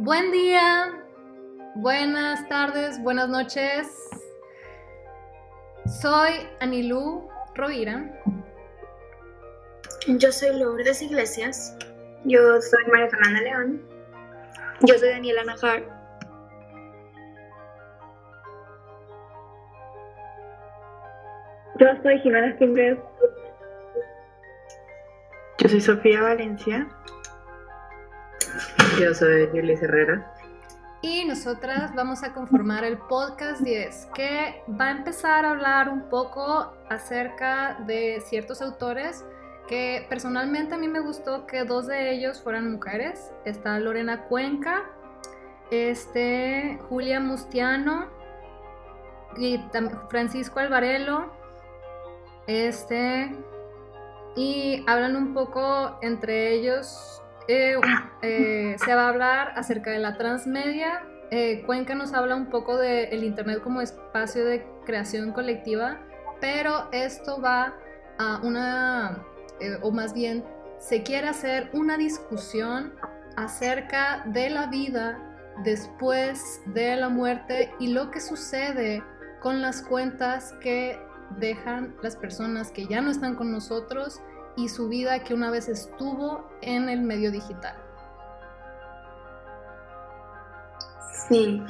Buen día, buenas tardes, buenas noches. Soy Anilú Rovira. Yo soy Lourdes Iglesias. Yo soy María Fernanda León. Yo soy Daniela Najar. Yo soy Jimena Stimbres. Yo soy Sofía Valencia. Yo soy Julie Herrera. Y nosotras vamos a conformar el podcast 10, que va a empezar a hablar un poco acerca de ciertos autores que personalmente a mí me gustó que dos de ellos fueran mujeres. Está Lorena Cuenca, este, Julia Mustiano y Francisco Alvarelo. Este, y hablan un poco entre ellos eh, eh, se va a hablar acerca de la transmedia. Eh, Cuenca nos habla un poco del Internet como espacio de creación colectiva, pero esto va a una, o más bien, se quiere hacer una discusión acerca de la vida después de la muerte y lo que sucede con las cuentas que dejan las personas que ya no están con nosotros y su vida que una vez estuvo en el medio digital. Sí.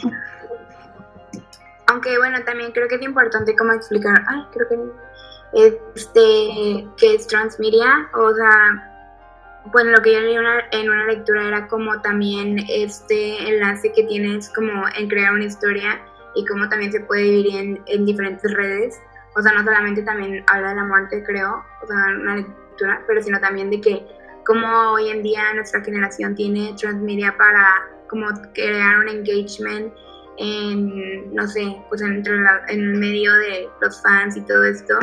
Aunque bueno, también creo que es importante como explicar, ay, creo que este que es transmedia, o sea, bueno, lo que yo leí en una lectura era como también este enlace que tienes como en crear una historia y cómo también se puede dividir en, en diferentes redes. O sea, no solamente también habla de la muerte, creo, o sea, una lectura pero sino también de que como hoy en día nuestra generación tiene transmedia para como crear un engagement en, no sé, pues en el medio de los fans y todo esto.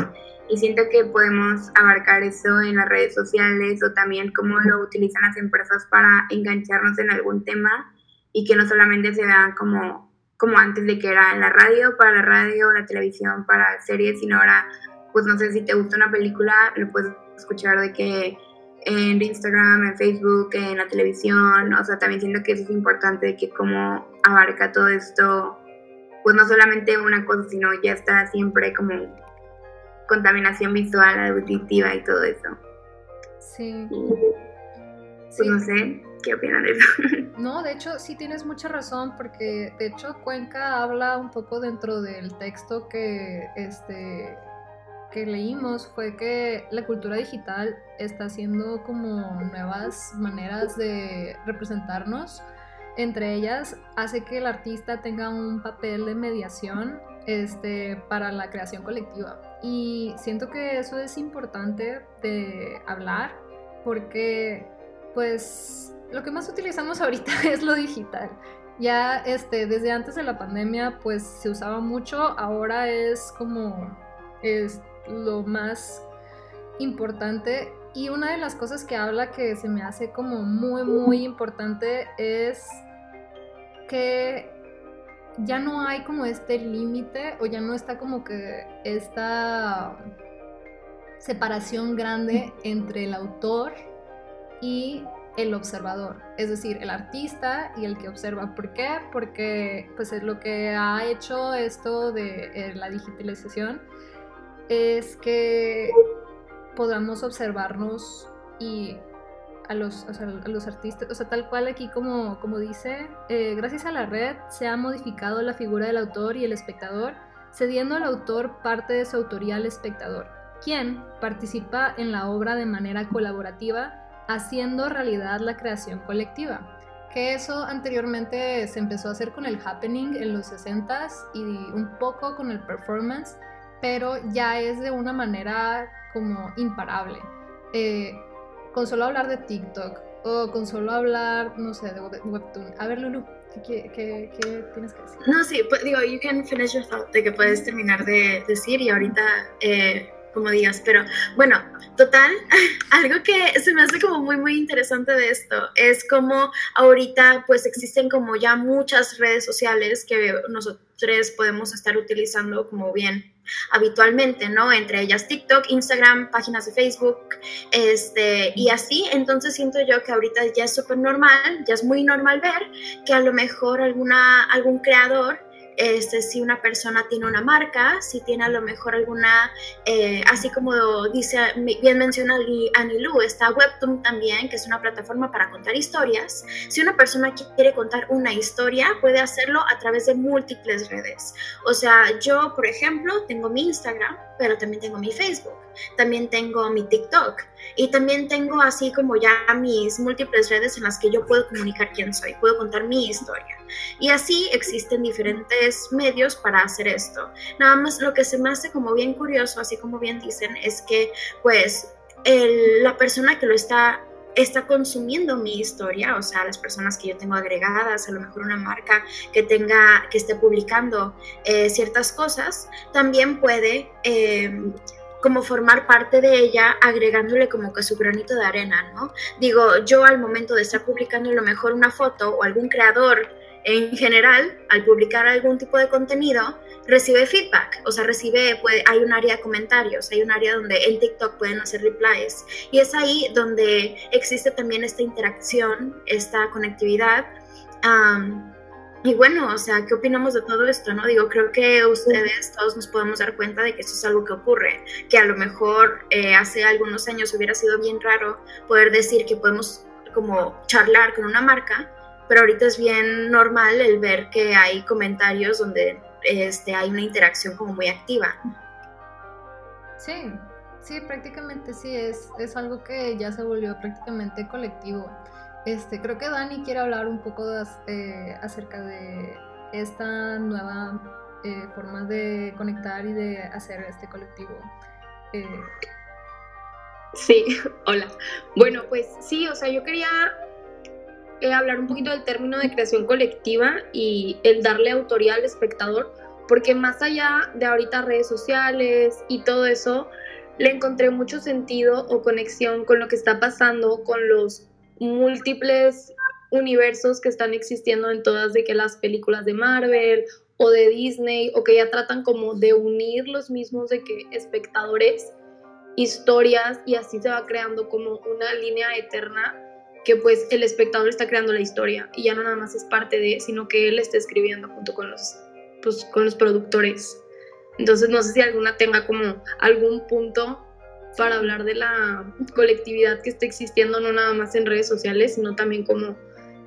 Y siento que podemos abarcar eso en las redes sociales o también cómo lo utilizan las empresas para engancharnos en algún tema y que no solamente se vean como, como antes de que era en la radio, para la radio, la televisión, para series, sino ahora, pues no sé si te gusta una película, lo puedes escuchar de que en Instagram, en Facebook, en la televisión, o sea, también siento que eso es importante, de que cómo abarca todo esto, pues no solamente una cosa, sino ya está siempre como contaminación visual, auditiva y todo eso. Sí. pues no sé, ¿qué opinan de eso? No, de hecho sí tienes mucha razón porque de hecho Cuenca habla un poco dentro del texto que este que leímos fue que la cultura digital está haciendo como nuevas maneras de representarnos. Entre ellas, hace que el artista tenga un papel de mediación este, para la creación colectiva. Y siento que eso es importante de hablar porque, pues, lo que más utilizamos ahorita es lo digital. Ya este, desde antes de la pandemia, pues se usaba mucho, ahora es como es, lo más importante y una de las cosas que habla que se me hace como muy, muy importante es que ya no hay como este límite o ya no está como que esta separación grande entre el autor y el observador, es decir, el artista y el que observa. ¿Por qué? Porque pues es lo que ha hecho esto de eh, la digitalización es que podamos observarnos y a los, los artistas, o sea, tal cual aquí como, como dice, eh, gracias a la red se ha modificado la figura del autor y el espectador, cediendo al autor parte de su autoría al espectador, quien participa en la obra de manera colaborativa, haciendo realidad la creación colectiva. Que eso anteriormente se empezó a hacer con el happening en los 60s y un poco con el performance, pero ya es de una manera como imparable. Eh, con solo hablar de TikTok o con solo hablar, no sé, de, Webtoon. A ver, Lulu, ¿qué, qué, qué, tienes que decir? No, sí, pues, digo, you can finish your thought, de que puedes terminar de decir y ahorita, eh, como digas, pero bueno, total, algo que se me hace como muy, muy interesante de esto es como ahorita pues existen como ya muchas redes sociales que nosotros podemos estar utilizando como bien habitualmente, ¿no? Entre ellas TikTok, Instagram, páginas de Facebook, este, y así, entonces siento yo que ahorita ya es súper normal, ya es muy normal ver que a lo mejor alguna, algún creador este, si una persona tiene una marca, si tiene a lo mejor alguna, eh, así como dice, bien menciona Anilú, está Webtoon también, que es una plataforma para contar historias. Si una persona quiere contar una historia, puede hacerlo a través de múltiples redes. O sea, yo, por ejemplo, tengo mi Instagram, pero también tengo mi Facebook, también tengo mi TikTok y también tengo así como ya mis múltiples redes en las que yo puedo comunicar quién soy, puedo contar mi historia. Y así existen diferentes medios para hacer esto. Nada más lo que se me hace como bien curioso, así como bien dicen, es que pues la persona que lo está está consumiendo mi historia, o sea, las personas que yo tengo agregadas, a lo mejor una marca que tenga, que esté publicando eh, ciertas cosas, también puede em, como formar parte de ella agregándole como que su granito de arena, ¿no? Digo, yo al momento de estar publicando a lo mejor una foto o algún creador en general, al publicar algún tipo de contenido, recibe feedback, o sea, recibe, puede, hay un área de comentarios, hay un área donde en TikTok pueden hacer replies y es ahí donde existe también esta interacción, esta conectividad. Y bueno, o sea, ¿qué opinamos de todo esto? No digo, creo que ustedes todos nos podemos dar cuenta de que esto es algo que ocurre, que a lo mejor eh, hace algunos años hubiera sido bien raro poder decir que podemos como charlar con una marca, pero ahorita es bien normal el ver que hay comentarios donde este, hay una interacción como muy activa. Sí, sí, prácticamente sí, es, es algo que ya se volvió prácticamente colectivo. Este, creo que Dani quiere hablar un poco eh, acerca de esta nueva eh, forma de conectar y de hacer este colectivo. Eh, sí, hola. Bueno, pues sí, o sea, yo quería hablar un poquito del término de creación colectiva y el darle autoría al espectador, porque más allá de ahorita redes sociales y todo eso, le encontré mucho sentido o conexión con lo que está pasando con los múltiples universos que están existiendo en todas de que las películas de Marvel o de Disney o que ya tratan como de unir los mismos de que espectadores historias y así se va creando como una línea eterna que pues el espectador está creando la historia y ya no nada más es parte de, sino que él está escribiendo junto con los, pues, con los productores. Entonces no sé si alguna tenga como algún punto para hablar de la colectividad que está existiendo, no nada más en redes sociales, sino también como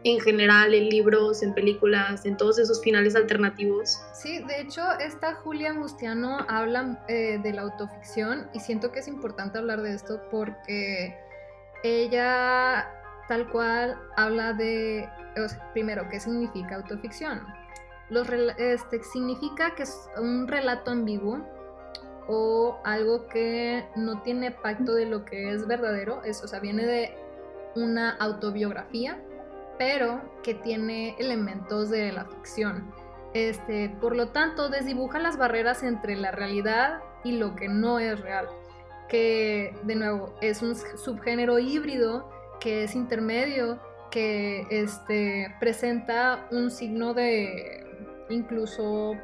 en general, en libros, en películas, en todos esos finales alternativos. Sí, de hecho, esta Julia Mustiano habla eh, de la autoficción y siento que es importante hablar de esto porque ella tal cual habla de, primero, ¿qué significa autoficción? Los, este, significa que es un relato ambiguo o algo que no tiene pacto de lo que es verdadero, es, o sea, viene de una autobiografía, pero que tiene elementos de la ficción. Este, por lo tanto, desdibuja las barreras entre la realidad y lo que no es real, que de nuevo es un subgénero híbrido que es intermedio, que este, presenta un signo de incluso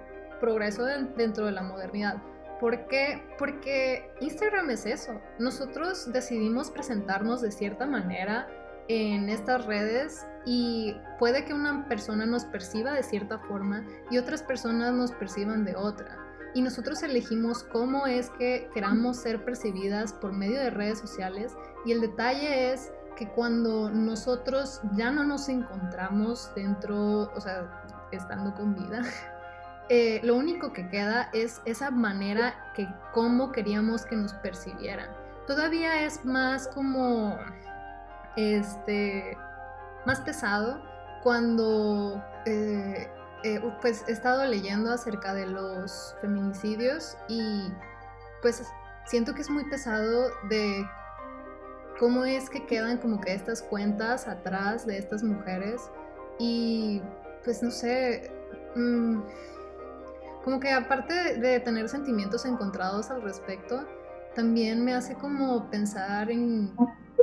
progreso dentro de la modernidad. ¿Por qué? Porque Instagram es eso. Nosotros decidimos presentarnos de cierta manera en estas redes y puede que una persona nos perciba de cierta forma y otras personas nos perciban de otra. Y nosotros elegimos cómo es que queramos ser percibidas por medio de redes sociales y el detalle es que cuando nosotros ya no nos encontramos dentro, o sea, estando con vida, eh, lo único que queda es esa manera que cómo queríamos que nos percibieran. Todavía es más como, este, más pesado cuando, eh, eh, pues he estado leyendo acerca de los feminicidios y pues siento que es muy pesado de cómo es que quedan como que estas cuentas atrás de estas mujeres y pues no sé, mm, como que aparte de tener sentimientos encontrados al respecto, también me hace como pensar en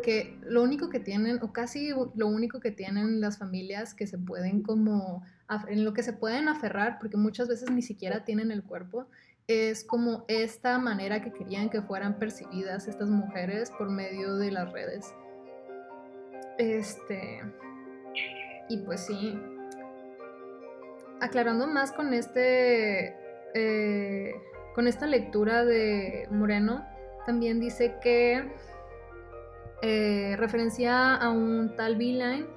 que lo único que tienen, o casi lo único que tienen las familias que se pueden como, en lo que se pueden aferrar, porque muchas veces ni siquiera tienen el cuerpo, es como esta manera que querían que fueran percibidas estas mujeres por medio de las redes. Este. Y pues sí. Aclarando más con este. Eh, con esta lectura de Moreno, también dice que eh, referencia a un tal Beeline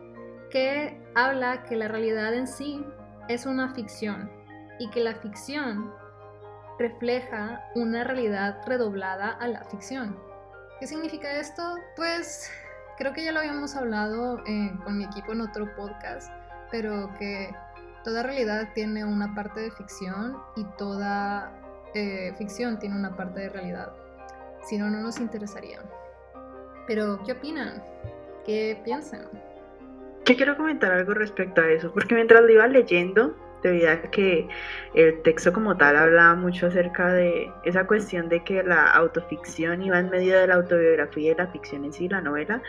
que habla que la realidad en sí es una ficción y que la ficción refleja una realidad redoblada a la ficción. ¿Qué significa esto? Pues creo que ya lo habíamos hablado eh, con mi equipo en otro podcast, pero que toda realidad tiene una parte de ficción y toda eh, ficción tiene una parte de realidad. Si no, no nos interesaría. Pero, ¿qué opinan? ¿Qué piensan? Yo quiero comentar algo respecto a eso, porque mientras lo iba leyendo, debido que el texto como tal hablaba mucho acerca de esa cuestión de que la autoficción iba en medio de la autobiografía y la ficción en sí, la novela.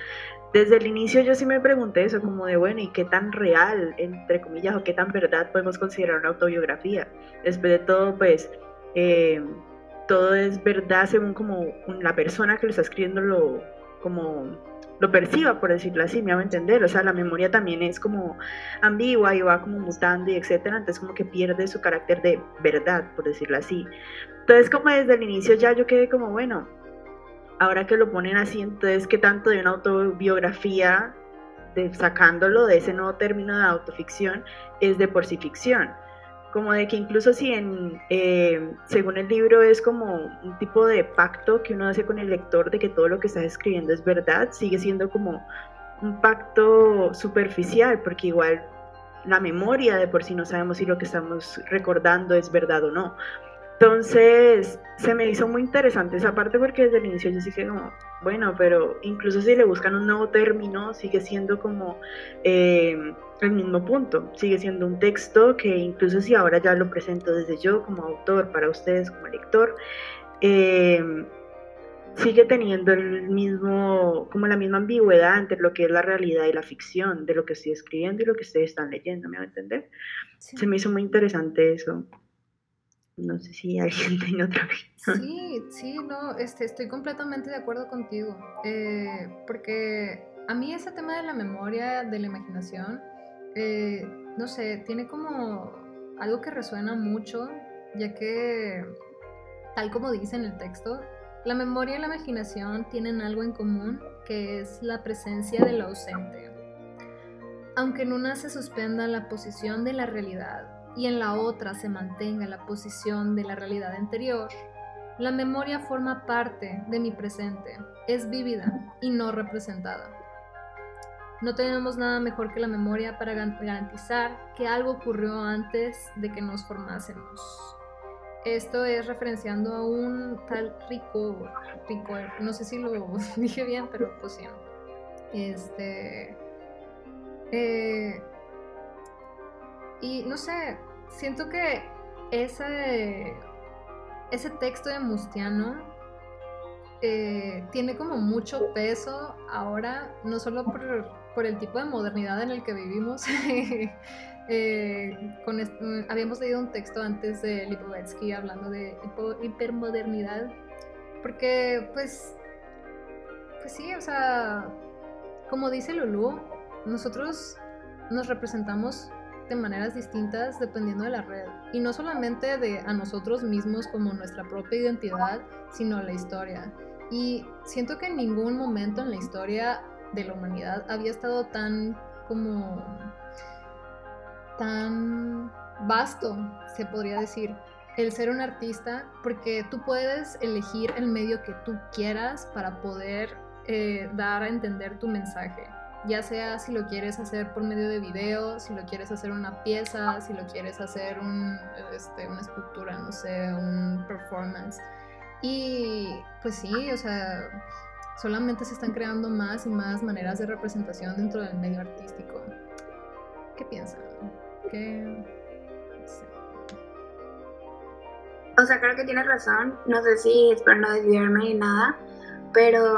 Desde el inicio yo sí me pregunté eso, como de, bueno, ¿y qué tan real, entre comillas, o qué tan verdad podemos considerar una autobiografía? Después de todo, pues, eh, todo es verdad según como la persona que lo está escribiendo lo, como lo perciba, por decirlo así, me hago entender. O sea, la memoria también es como ambigua y va como mutando y etcétera, entonces como que pierde su carácter de verdad, por decirlo así. Entonces, como desde el inicio ya yo quedé como, bueno, ahora que lo ponen así, entonces, ¿qué tanto de una autobiografía, de, sacándolo de ese nuevo término de autoficción, es de por sí ficción? Como de que incluso si en, eh, según el libro es como un tipo de pacto que uno hace con el lector de que todo lo que estás escribiendo es verdad, sigue siendo como un pacto superficial, porque igual la memoria de por sí no sabemos si lo que estamos recordando es verdad o no. Entonces, se me hizo muy interesante esa parte porque desde el inicio yo dije como, bueno, pero incluso si le buscan un nuevo término, sigue siendo como eh, el mismo punto, sigue siendo un texto que incluso si ahora ya lo presento desde yo como autor para ustedes como lector, eh, sigue teniendo el mismo, como la misma ambigüedad entre lo que es la realidad y la ficción, de lo que estoy escribiendo y lo que ustedes están leyendo, ¿me va a entender? Se me hizo muy interesante eso. No sé si alguien tiene otra vez. Sí, sí, no, este, estoy completamente de acuerdo contigo. Eh, porque a mí ese tema de la memoria, de la imaginación, eh, no sé, tiene como algo que resuena mucho, ya que, tal como dice en el texto, la memoria y la imaginación tienen algo en común, que es la presencia del ausente. Aunque en una se suspenda la posición de la realidad y en la otra se mantenga la posición de la realidad anterior, la memoria forma parte de mi presente, es vívida y no representada. No tenemos nada mejor que la memoria para garantizar que algo ocurrió antes de que nos formásemos. Esto es referenciando a un tal Rico, Rico, no sé si lo dije bien, pero pues sí. Este. Eh, y no sé, siento que ese, ese texto de Mustiano eh, tiene como mucho peso ahora, no solo por, el tipo de modernidad en el que vivimos. Eh, con habíamos leído un texto antes de Lipovetsky hablando de hipermodernidad, porque pues, pues sí, o sea, como dice Lulu, nosotros nos representamos de maneras distintas dependiendo de la red. Y no solamente de a nosotros mismos como nuestra propia identidad, sino la historia. Y siento que en ningún momento en la historia de la humanidad había estado tan como tan vasto, se podría decir, el ser un artista, porque tú puedes elegir el medio que tú quieras para poder eh, dar a entender tu mensaje ya sea si lo quieres hacer por medio de video, si lo quieres hacer una pieza, si lo quieres hacer un, este, una escultura, no sé, un performance. Y pues sí, o sea, solamente se están creando más y más maneras de representación dentro del medio artístico. ¿Qué piensan? ¿Qué... o sea, creo que tienes razón. No sé si espero no desviarme ni nada, pero,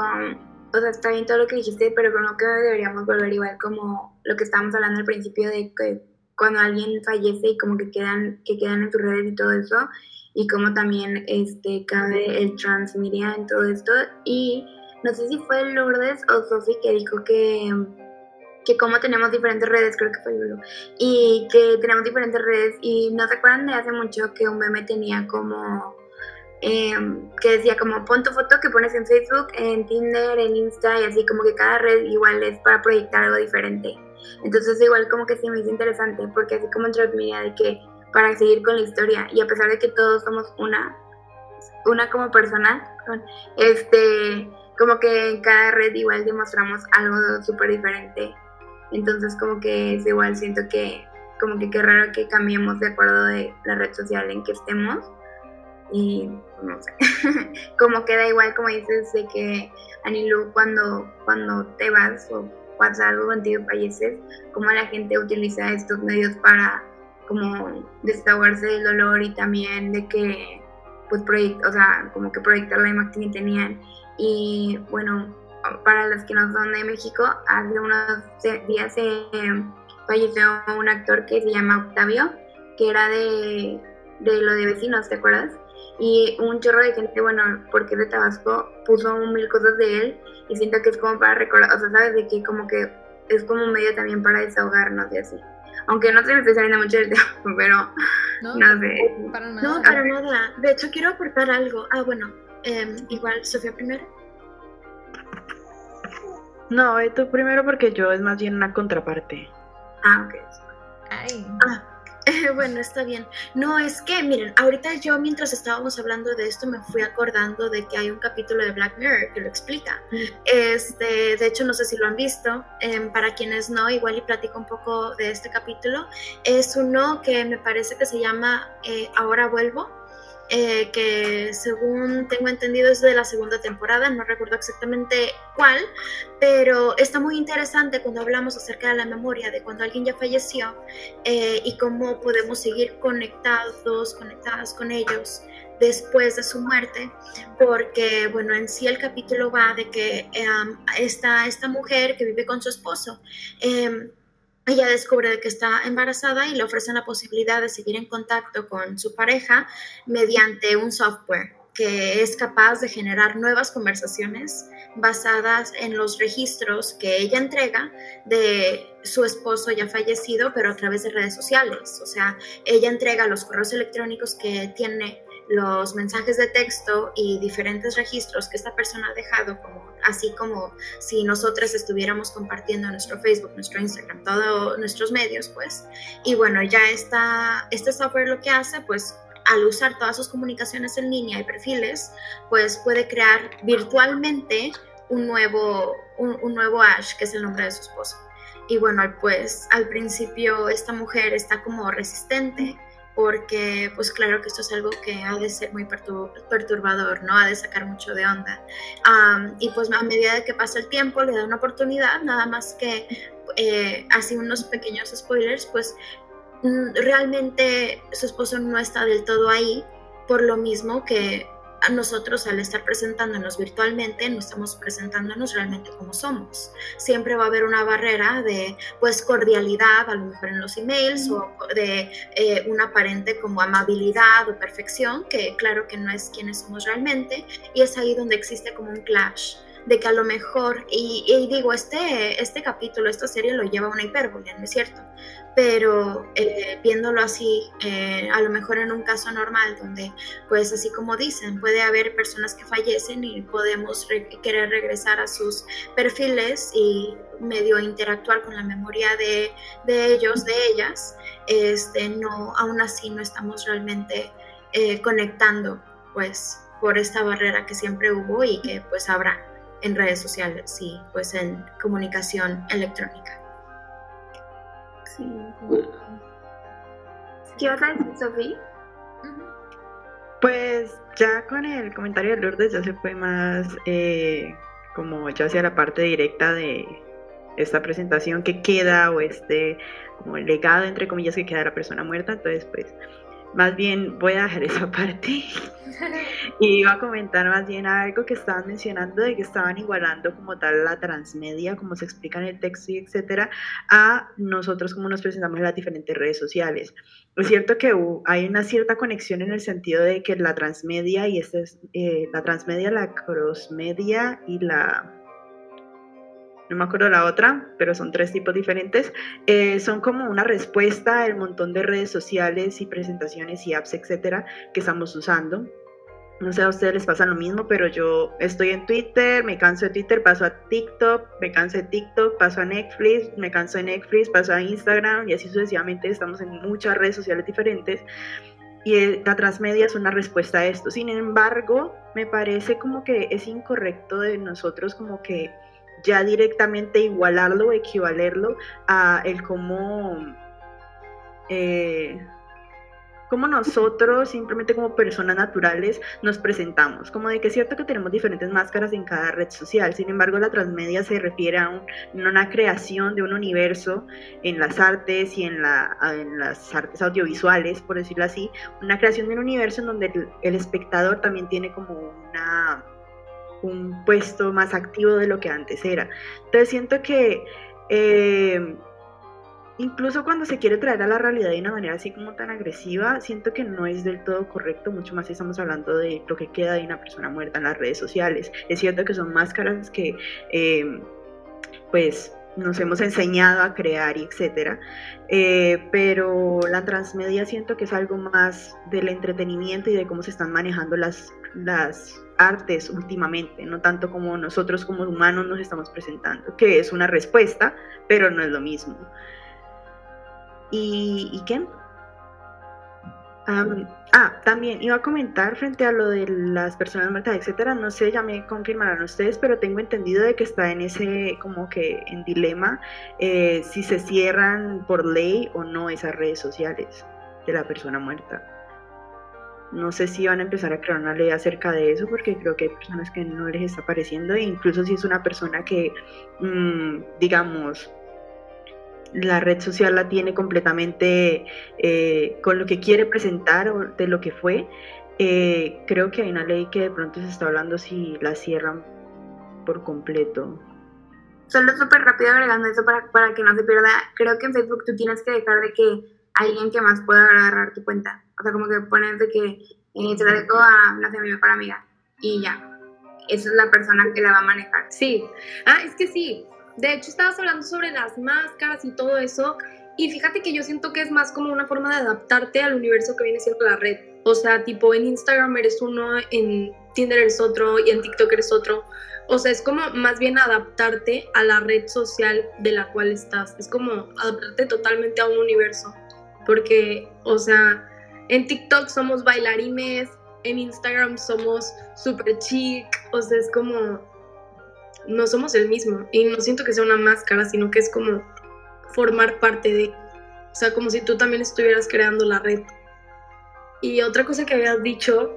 o sea, está bien todo lo que dijiste, pero creo que deberíamos volver igual como lo que estábamos hablando al principio de que cuando alguien fallece y como que quedan, que quedan en tus redes y todo eso, y como también este, cabe el transmedia en todo esto. Y no sé si fue Lourdes o Sofi que dijo que que como tenemos diferentes redes, creo que fue Lulu, y que tenemos diferentes redes y no se acuerdan de hace mucho que un meme tenía como em, que decía como pon tu foto que pones en Facebook, en Tinder, en Insta y así como que cada red igual es para proyectar algo diferente. Entonces igual como que sí me hizo interesante porque así como transmitía de que para seguir con la historia y a pesar de que todos somos una, una como persona, este, como que en cada red igual demostramos algo súper diferente entonces como que es igual, siento que como que qué raro que cambiemos de acuerdo de la red social en que estemos. Y no sé, como queda igual como dices de que Anilu cuando, cuando te vas o pasa algo contigo falleces, como la gente utiliza estos medios para como desahogarse del dolor y también de que pues proyectar, o sea, como que proyectar la imagen que tenían. Y bueno, para los que no son de México, hace unos días se falleció un actor que se llama Octavio, que era de, de lo de vecinos, ¿te acuerdas? Y un chorro de gente, bueno, porque es de Tabasco, puso mil cosas de él y siento que es como para recordar, o sea, ¿sabes? De que como que es como un medio también para desahogarnos y así. Aunque no se me esté saliendo mucho el tema, pero no, sé. Para nada. No, para nada. De hecho, quiero aportar algo. Ah, bueno, eh, igual, Sofía primero. No, tú primero porque yo es más bien una contraparte. Ah, ok. Ay. Ah, bueno, está bien. No, es que, miren, ahorita yo mientras estábamos hablando de esto me fui acordando de que hay un capítulo de Black Mirror que lo explica. Mm. Este, de hecho, no sé si lo han visto. Em, para quienes no, igual y platico un poco de este capítulo. Es uno que me parece que se llama eh, Ahora vuelvo eh, que según tengo entendido es de la segunda temporada, no recuerdo exactamente cuál, pero está muy interesante cuando hablamos acerca de la memoria, de cuando alguien ya falleció eh, y cómo podemos seguir conectados, conectadas con ellos después de su muerte, porque bueno, en sí el capítulo va de que em, está esta mujer que vive con su esposo. Em, ella descubre que está embarazada y le ofrecen la posibilidad de seguir en contacto con su pareja mediante un software que es capaz de generar nuevas conversaciones basadas en los registros que ella entrega de su esposo ya fallecido, pero a través de redes sociales. O sea, ella entrega los correos electrónicos que tiene los mensajes de texto y diferentes registros que esta persona ha dejado, como, así como si nosotras estuviéramos compartiendo nuestro Facebook, nuestro Instagram, todos nuestros medios, pues. Y bueno, ya está, este software lo que hace, pues al usar todas sus comunicaciones en línea y perfiles, pues puede crear virtualmente un nuevo, un, un nuevo Ash, que es el nombre de su esposo. Y bueno, pues al principio esta mujer está como resistente porque pues claro que esto es algo que ha de ser muy perturbador, ¿no? Ha de sacar mucho de onda. y pues a medida de que pasa el tiempo le da una oportunidad, nada más que eh, así unos pequeños spoilers, pues mm, realmente su esposo no está del todo ahí, por lo mismo que nosotros al estar presentándonos virtualmente no estamos presentándonos realmente como somos. Siempre va a haber una barrera de pues cordialidad, a lo mejor en los emails, o de eh, una aparente como amabilidad o perfección, que claro que no es quienes somos realmente, y es ahí donde existe como un clash de que a lo mejor, y, digo, este, este capítulo, esta serie lo lleva a una hipérbole, ¿no es cierto? Pero eh, viéndolo así, eh, a lo mejor en un caso normal, donde, pues así como dicen, puede haber personas que fallecen y podemos querer regresar a sus perfiles y medio interactuar con la memoria de, de ellos, de ellas, este, no, aún así no estamos realmente eh, conectando, pues, por esta barrera que siempre hubo y que pues habrá en redes sociales y pues en comunicación electrónica. Sí. ¿Qué vas a decir, Sofía? Pues ya con el comentario de Lourdes ya se fue más eh, como ya hacia la parte directa de esta presentación que queda o este como legado entre comillas que queda la persona muerta. Entonces pues más bien voy a dejar esa parte y iba a comentar más bien algo que estaban mencionando de que estaban igualando como tal la transmedia, como se explica en el texto y etcétera, a nosotros como nos presentamos en las diferentes redes sociales. Es cierto que hay una cierta conexión en el sentido de que la transmedia y este es, eh, la transmedia, la crossmedia y la no me acuerdo la otra, pero son tres tipos diferentes, eh, son como una respuesta al montón de redes sociales y presentaciones y apps, etcétera, que estamos usando. No sé, a ustedes les pasa lo mismo, pero yo estoy en Twitter, me canso de Twitter, paso a TikTok, me canso de TikTok, paso a Netflix, me canso de Netflix, paso a Instagram y así sucesivamente estamos en muchas redes sociales diferentes y la transmedia es una respuesta a esto. Sin embargo, me parece como que es incorrecto de nosotros como que ya directamente igualarlo, equivalerlo a el cómo, eh, cómo nosotros, simplemente como personas naturales, nos presentamos. Como de que es cierto que tenemos diferentes máscaras en cada red social, sin embargo la transmedia se refiere a una creación de un universo en las artes y en, la, en, las artes audiovisuales, por decirlo así, una creación de un universo en donde el espectador también tiene como una un puesto más activo de lo que antes era. Entonces siento que eh, incluso cuando se quiere traer a la realidad de una manera así como tan agresiva, siento que no es del todo correcto, mucho más si estamos hablando de lo que queda de una persona muerta en las redes sociales. Es cierto que son máscaras que eh, pues nos hemos enseñado a crear y etcétera, eh, pero la transmedia siento que es algo más del entretenimiento y de cómo se están manejando las, las artes últimamente, no tanto como nosotros como humanos nos estamos presentando, que es una respuesta, pero no es lo mismo. ¿Y, ¿y qué? ah, también iba a comentar frente a lo de las personas muertas, etcétera, no sé, ya me confirmarán ustedes, pero tengo entendido de que está en ese como que en dilema eh, si se cierran por ley o no esas redes sociales de la persona muerta. No sé si van a empezar a crear una ley acerca de eso, porque creo que hay personas que no les está pareciendo, e incluso si es una persona que, mm, digamos, la red social la tiene completamente eh, con lo que quiere presentar o de lo que fue, eh, creo que hay una ley que de pronto se está hablando si la cierran por completo. Solo súper rápido agregando eso para, para que no se pierda, creo que en Facebook tú tienes que dejar de que alguien que más pueda agarrar tu cuenta. O sea, como que pones de que eh, te dejo a, no sé, mi mejor amiga y ya. Esa es la persona que la va a manejar. Sí. Ah, es que sí. De hecho, estabas hablando sobre las máscaras y todo eso. Y fíjate que yo siento que es más como una forma de adaptarte al universo que viene siendo la red. O sea, tipo en Instagram eres uno, en Tinder eres otro y en TikTok eres otro. O sea, es como más bien adaptarte a la red social de la cual estás. Es como adaptarte totalmente a un universo. Porque, o sea, en TikTok somos bailarines, en Instagram somos super chic, o sea, es como, no somos el mismo. Y no siento que sea una máscara, sino que es como formar parte de, o sea, como si tú también estuvieras creando la red. Y otra cosa que habías dicho,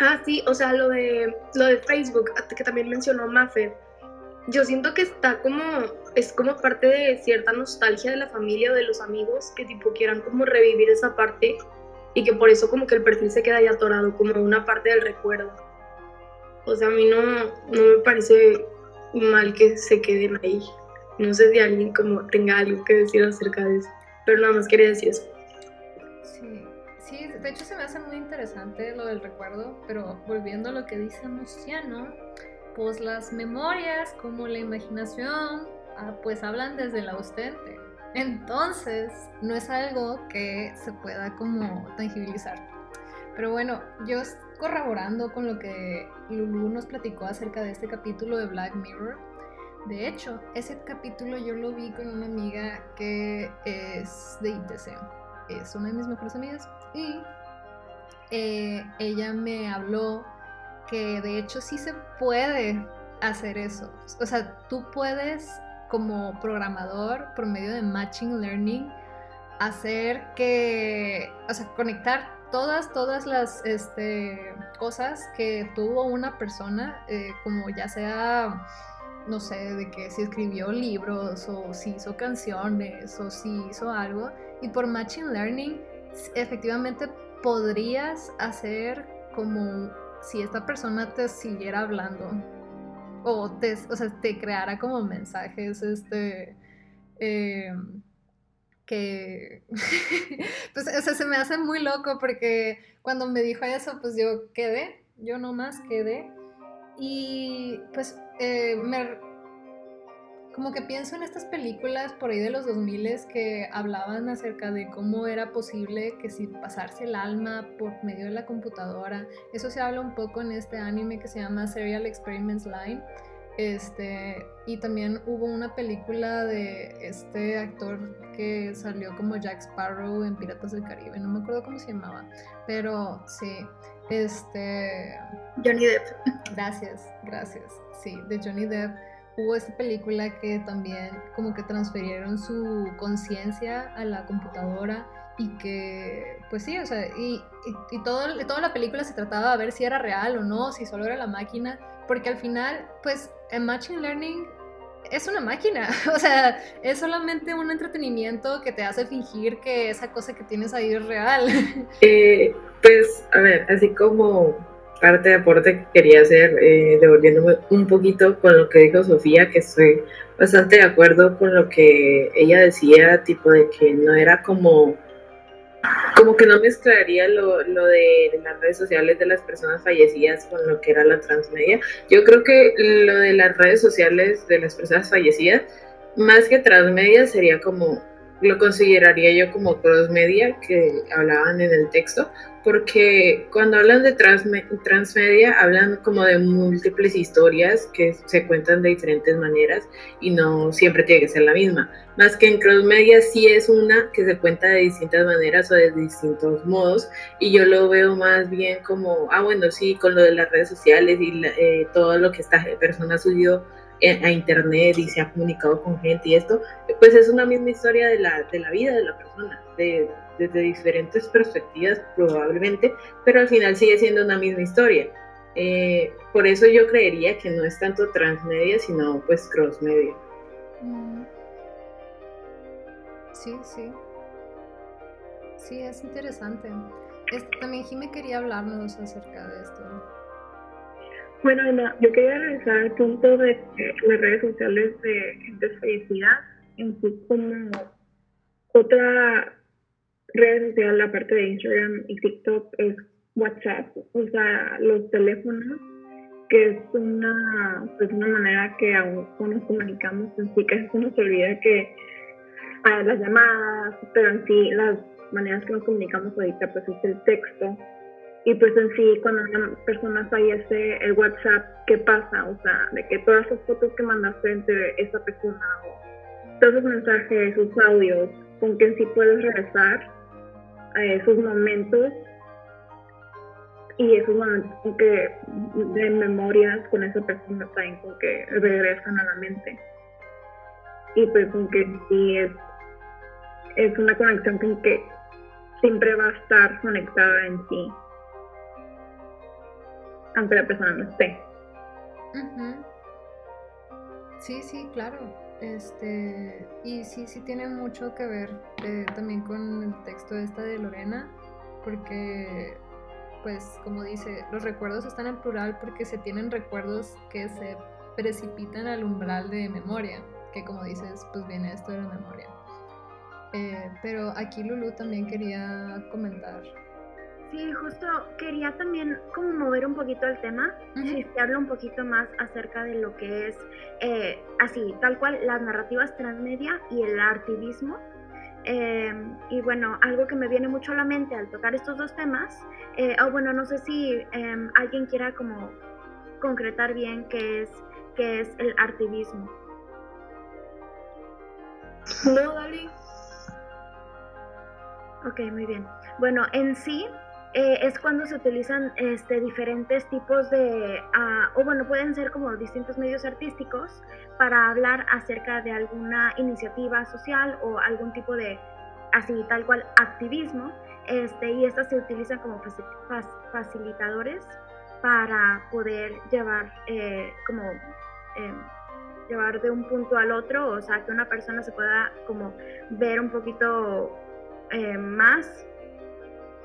ah, sí, o sea, lo de, lo de Facebook, que también mencionó Maffer yo siento que está como, es como parte de cierta nostalgia de la familia o de los amigos que tipo quieran como revivir esa parte y que por eso como que el perfil se queda ahí atorado como una parte del recuerdo. O sea, a mí no, no me parece mal que se queden ahí. No sé si alguien como tenga algo que decir acerca de eso, pero nada más quería decir eso. Sí, sí, de hecho se me hace muy interesante lo del recuerdo, pero volviendo a lo que dice Luciano, pues las memorias como la imaginación pues hablan desde el ausente. Entonces no es algo que se pueda como tangibilizar. Pero bueno, yo corroborando con lo que Lulu nos platicó acerca de este capítulo de Black Mirror. De hecho, ese capítulo yo lo vi con una amiga que es de ITC. Es una de mis mejores amigas. Y eh, ella me habló que de hecho sí se puede hacer eso. O sea, tú puedes como programador por medio de Matching Learning hacer que, o sea, conectar todas, todas las este, cosas que tuvo una persona, eh, como ya sea, no sé, de que si escribió libros o si hizo canciones o si hizo algo, y por Matching Learning efectivamente podrías hacer como si esta persona te siguiera hablando o te, o sea, te creara como mensajes, este, eh, que, pues, o sea, se me hace muy loco porque cuando me dijo eso, pues yo quedé, yo nomás quedé. Y pues eh, me, como que pienso en estas películas por ahí de los 2000 que hablaban acerca de cómo era posible que si pasarse el alma por medio de la computadora, eso se habla un poco en este anime que se llama Serial Experiments Line. Este, y también hubo una película de este actor que salió como Jack Sparrow en Piratas del Caribe, no me acuerdo cómo se llamaba, pero sí, este... Johnny Depp. Gracias, gracias, sí, de Johnny Depp hubo esta película que también como que transfirieron su conciencia a la computadora y que, pues sí, o sea, y, y, todo, toda la película se trataba de ver si era real o no, si solo era la máquina, porque al final, pues, en Machine Learning es una máquina, o sea, es solamente un entretenimiento que te hace fingir que esa cosa que tienes ahí es real. Eh, pues, a ver, así como parte de aporte que quería hacer, eh, devolviéndome un poquito con lo que dijo Sofía, que estoy bastante de acuerdo con lo que ella decía, tipo de que no era como, como que no mezclaría lo, lo de las redes sociales de las personas fallecidas con lo que era la transmedia. Yo creo que lo de las redes sociales de las personas fallecidas, más que transmedia, sería como lo consideraría yo como crossmedia que hablaban en el texto, porque cuando hablan de transmedia hablan como de múltiples historias que se cuentan de diferentes maneras y no siempre tiene que ser la misma. Más que en crossmedia sí es una que se cuenta de distintas maneras o de distintos modos y yo lo veo más bien como, ah bueno, sí, con lo de las redes sociales y eh, todo lo que esta persona ha subido a internet y se ha comunicado con gente y esto, pues es una misma historia de la, de la vida de la persona, de, desde diferentes perspectivas probablemente, pero al final sigue siendo una misma historia. Eh, por eso yo creería que no es tanto transmedia, sino pues crossmedia. Mm. Sí, sí. Sí, es interesante. Este, también Jimé quería hablarnos acerca de esto. Bueno, yo quería regresar al punto de las redes sociales de gente fallecida en sí como otra red social aparte de Instagram y TikTok es WhatsApp, o sea, los teléfonos, que es una, pues una manera que aún nos comunicamos en sí, que se nos olvida que hay las llamadas, pero en sí las maneras que nos comunicamos ahorita pues es el texto y pues en sí, cuando una persona fallece, el WhatsApp, ¿qué pasa? O sea, de que todas esas fotos que mandaste entre esa persona o todos esos mensajes, esos audios, con que en sí puedes regresar a esos momentos y esos momentos que de memorias con esa persona también con que regresan a la mente. Y pues con que sí es, es una conexión con que siempre va a estar conectada en sí aunque la persona no esté. Sí, sí, claro. Este, y sí, sí tiene mucho que ver eh, también con el texto esta de Lorena, porque, pues, como dice, los recuerdos están en plural porque se tienen recuerdos que se precipitan al umbral de memoria, que como dices, pues viene esto de la memoria. Eh, pero aquí Lulu también quería comentar Sí, justo quería también como mover un poquito el tema, y hablo un poquito más acerca de lo que es eh, así, tal cual, las narrativas transmedia y el artivismo. Em, y bueno, algo que me viene mucho a la mente al tocar estos dos temas, eh, o bueno, no sé si em, alguien quiera como concretar bien qué es, qué es el artivismo. No, dale. Ok, muy bien. Bueno, en sí, eh, es cuando se utilizan este, diferentes tipos de, ah, o bueno, pueden ser como distintos medios artísticos para hablar acerca de alguna iniciativa social o algún tipo de, así tal cual, activismo, este, y estas se utilizan como facilitadores para poder llevar eh, como em, llevar de un punto al otro, o sea, que una persona se pueda como ver un poquito eh, más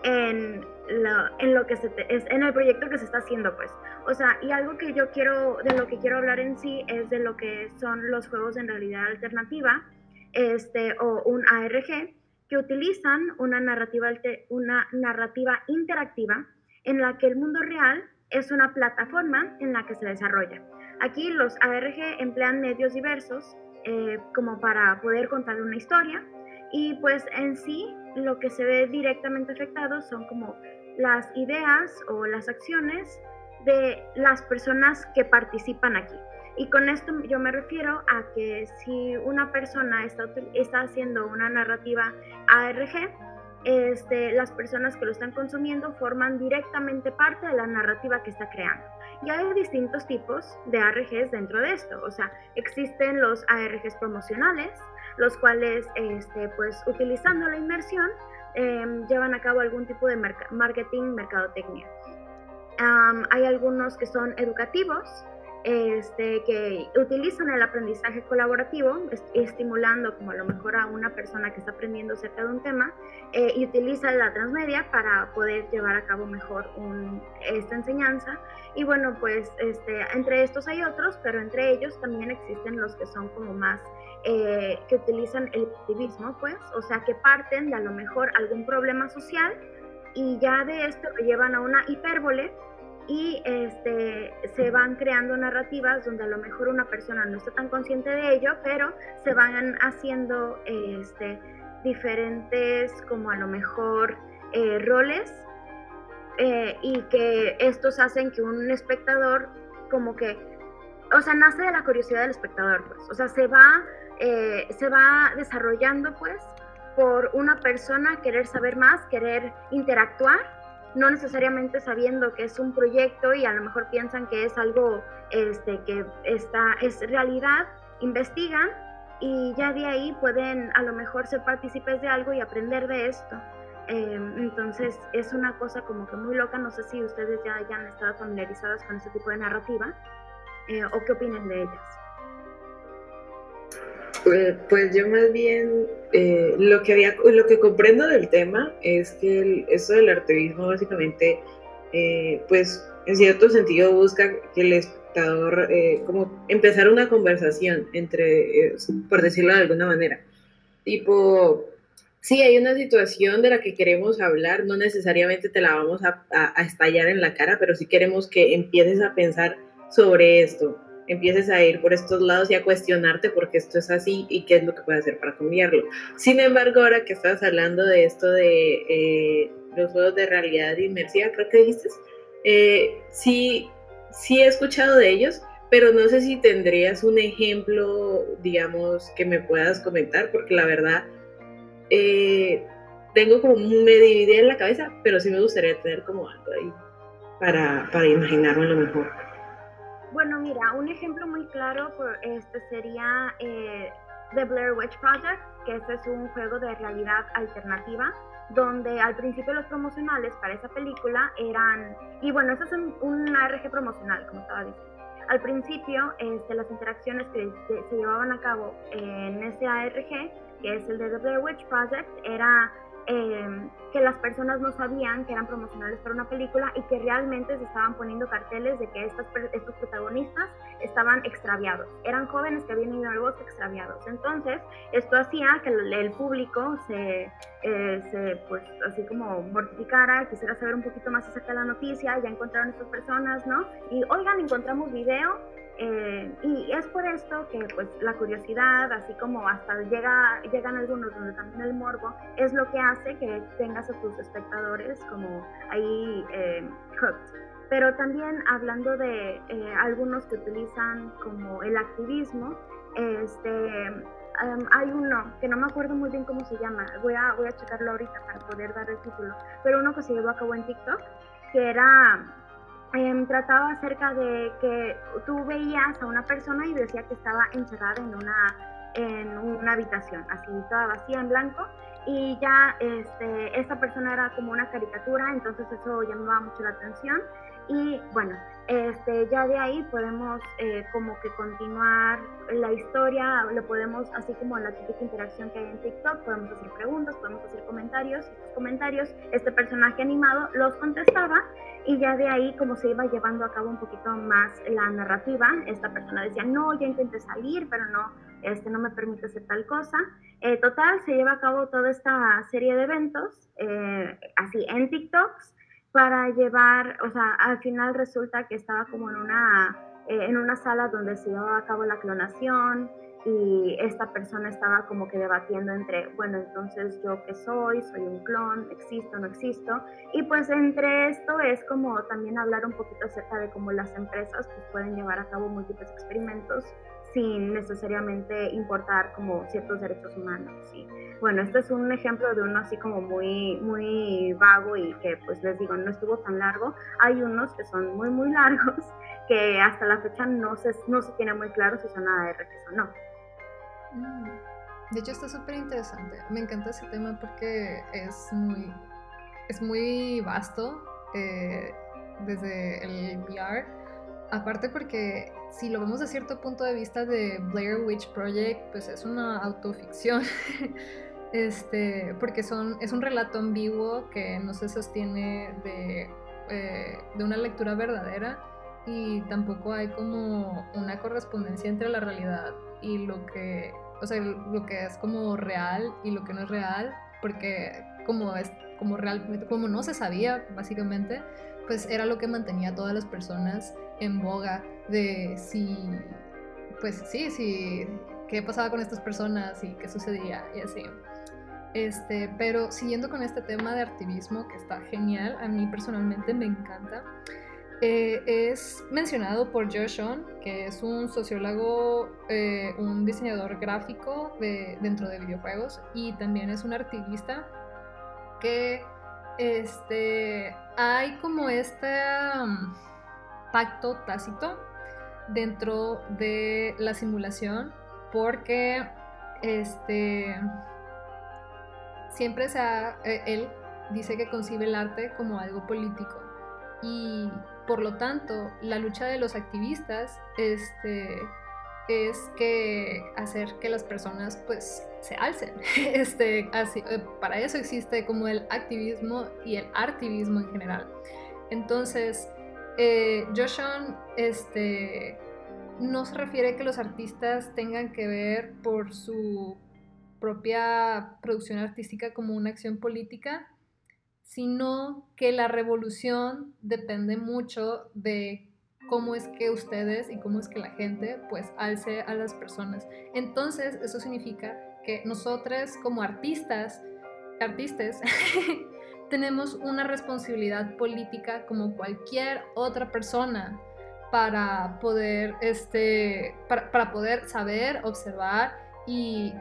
en lo, en lo que se es en el proyecto que se está haciendo pues. O sea y algo que yo quiero de lo que quiero hablar en sí es de lo que son los juegos en realidad alternativa este o un ARG que utilizan una narrativa una narrativa interactiva en la que el mundo real es una plataforma en la que se desarrolla. Aquí los ARG emplean medios diversos eh, como para poder contar una historia y pues en sí lo que se ve directamente afectado son como las ideas o las acciones de las personas que participan aquí. Y con esto yo me refiero a que si una persona está, está haciendo una narrativa ARG, este, las personas que lo están consumiendo forman directamente parte de la narrativa que está creando. Y hay distintos tipos de ARGs dentro de esto. O sea, existen los ARGs promocionales, los cuales, este, pues, utilizando la inmersión, Em, llevan a cabo algún tipo de marketing, mercadotecnia. hay algunos que son educativos, este, que utilizan el aprendizaje colaborativo, estimulando como a lo mejor a una persona que está aprendiendo acerca de un tema, eh, y utiliza la transmedia para poder llevar a cabo mejor esta enseñanza. Y bueno, pues este, entre estos hay otros, pero entre ellos también existen los que son como más eh, que utilizan el activismo, pues, o sea, que parten de a lo mejor algún problema social y ya de esto lo llevan a una hipérbole y este, se van creando narrativas donde a lo mejor una persona no está tan consciente de ello, pero se van haciendo este, diferentes como a lo mejor eh, roles eh, y que estos hacen que un espectador como que, o sea, nace de la curiosidad del espectador, pues, o sea, se va eh, se va desarrollando pues por una persona querer saber más, querer interactuar, no necesariamente sabiendo que es un proyecto y a lo mejor piensan que es algo este, que está, es realidad, investigan y ya de ahí pueden a lo mejor ser partícipes de algo y aprender de esto. Em, entonces es una cosa como que muy loca, no sé si ustedes ya hayan estado familiarizadas con ese tipo de narrativa eh, o qué opinan de ellas. Pues, yo más bien eh, lo que había, lo que comprendo del tema es que eso del artevismo básicamente, eh, pues en cierto sentido busca que el espectador eh, como empezar una conversación entre, por decirlo de alguna manera, tipo, si hay una situación de la que queremos hablar, no necesariamente te la vamos a, a estallar en la cara, pero sí queremos que empieces a pensar sobre esto, empieces a ir por estos lados y a cuestionarte por qué esto es así y qué es lo que puedes hacer para cambiarlo. Sin embargo, ahora que estás hablando de esto de eh, los juegos de realidad inmersiva, creo que dijiste, eh, sí, sí he escuchado de ellos, pero no sé si tendrías un ejemplo, digamos, que me puedas comentar, porque la verdad, eh, tengo como, me dividí en la cabeza, pero sí me gustaría tener como algo ahí para, para imaginarme lo mejor. Bueno, mira, un ejemplo muy claro este sería eh, The Blair Witch Project, que este es un juego de realidad alternativa, donde al principio los promocionales para esa película eran, y bueno, eso es un, ARG promocional, como estaba diciendo. Al principio, este, las interacciones que, que se llevaban a cabo en ese ARG, que es el de The Blair Witch Project, era Em, que las personas no sabían que eran promocionales para una película y que realmente se estaban poniendo carteles de que estas, estos protagonistas estaban extraviados. Eran jóvenes que habían ido al bosque extraviados. Entonces, esto hacía que el, público se, eh, se, pues, así como mortificara, quisiera saber un poquito más acerca de la noticia, ya encontraron estas personas, ¿no? Y, oigan, encontramos video, eh, y es por esto que pues la curiosidad, así como hasta llega, llegan algunos donde también el morbo, es lo que hace que tengas a tus espectadores como ahí eh, hooked. Pero también hablando de eh, algunos que utilizan como el activismo, este, em, hay uno que no me acuerdo muy bien cómo se llama, voy a, voy a checarlo ahorita para poder dar el título, pero uno que se llevó a cabo en TikTok, que era Em, trataba acerca de que tú veías a una persona y decía que estaba encerrada en una, en una habitación, así toda vacía en blanco, y ya este, esta persona era como una caricatura, entonces eso llamaba mucho la atención. Y bueno, este, ya de ahí podemos eh, como que continuar la historia, lo podemos, así como la típica interacción que hay en TikTok, podemos hacer preguntas, podemos hacer comentarios, estos comentarios, este personaje animado los contestaba y ya de ahí como se iba llevando a cabo un poquito más la narrativa, esta persona decía, no, ya intenté salir, pero no, este, no me permite hacer tal cosa. Eh, total, se lleva a cabo toda esta serie de eventos, eh, así en TikToks, para llevar, o sea, al final resulta que estaba como en una, eh, en una sala donde se llevaba a cabo la clonación y esta persona estaba como que debatiendo entre, bueno, entonces yo qué soy, soy un clon, existo, no existo. Y pues entre esto es como también hablar un poquito acerca de cómo las empresas pues, pueden llevar a cabo múltiples experimentos sin necesariamente importar como ciertos derechos humanos. ¿sí? Bueno, este es un ejemplo de uno así como muy, muy vago y que pues les digo, no estuvo tan largo. Hay unos que son muy, muy largos que hasta la fecha no se, no se tiene muy claro si son ARGs o no. Mm. De hecho está súper interesante. Me encanta ese tema porque es muy, es muy vasto eh, desde el VR. Aparte porque si lo vemos de cierto punto de vista de Blair Witch Project, pues es una autoficción. este, porque son, es un relato ambiguo que no se sostiene de, eh, de una lectura verdadera y tampoco hay como una correspondencia entre la realidad y lo que, o sea, lo que es como real y lo que no es real, porque como es como realmente, como no se sabía básicamente, pues era lo que mantenía a todas las personas en boga de si, pues sí, sí, qué pasaba con estas personas y qué sucedía y así. Este, pero siguiendo con este tema de activismo que está genial, a mí personalmente me encanta. Eh, es mencionado por Sean, que es un sociólogo, eh, un diseñador gráfico de, dentro de videojuegos y también es un activista que este, hay como este pacto tácito dentro de la simulación porque este, siempre se ha, eh, él dice que concibe el arte como algo político y por lo tanto la lucha de los activistas este, es que hacer que las personas pues se alcen. Este, así, eh, para eso existe como el activismo y el artivismo en general. Entonces, eh, Joshon este, no se refiere a que los artistas tengan que ver por su propia producción artística como una acción política, sino que la revolución depende mucho de cómo es que ustedes y cómo es que la gente pues alce a las personas. Entonces, eso significa que nosotros como artistas, artistas, tenemos una responsabilidad política como cualquier otra persona para poder, este, para, poder saber, observar y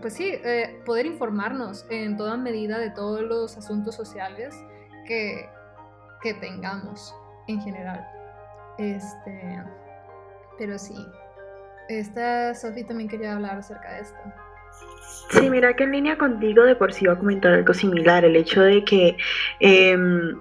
pues sí, eh, poder informarnos en toda medida de todos los asuntos sociales que, que tengamos en general. Este, pero sí. Esta Sofi también quería hablar acerca de esto. Sí, mira que en línea contigo de por sí iba a comentar algo similar, el hecho de que, em,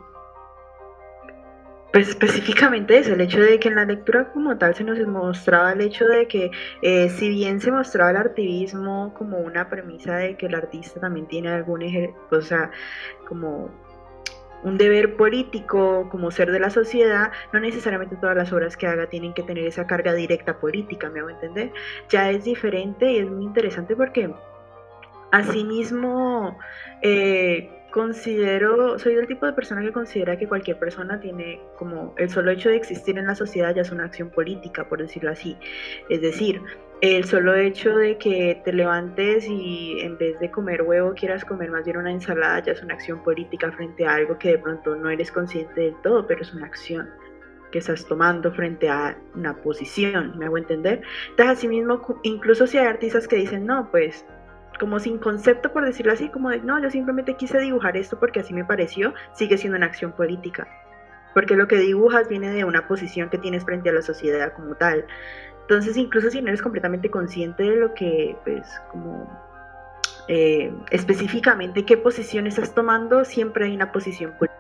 pues específicamente eso, el hecho de que en la lectura como tal se nos mostraba el hecho de que eh, si bien se mostraba el artivismo como una premisa de que el artista también tiene algún ejercicio, o sea, como un deber político como ser de la sociedad, no necesariamente todas las obras que haga tienen que tener esa carga directa política, me hago entender. Ya es diferente y es muy interesante porque asimismo eh, considero, soy del tipo de persona que considera que cualquier persona tiene como el solo hecho de existir en la sociedad ya es una acción política, por decirlo así. Es decir, el solo hecho de que te levantes y en vez de comer huevo quieras comer más bien una ensalada ya es una acción política frente a algo que de pronto no eres consciente del todo, pero es una acción que estás tomando frente a una posición, ¿me hago entender? Entonces, asimismo, incluso si hay artistas que dicen, no, pues como sin concepto, por decirlo así, como de, no, yo simplemente quise dibujar esto porque así me pareció, sigue siendo una acción política. Porque lo que dibujas viene de una posición que tienes frente a la sociedad como tal. Entonces, incluso si no eres completamente consciente de lo que, pues, como eh, específicamente qué posición estás tomando, siempre hay una posición política.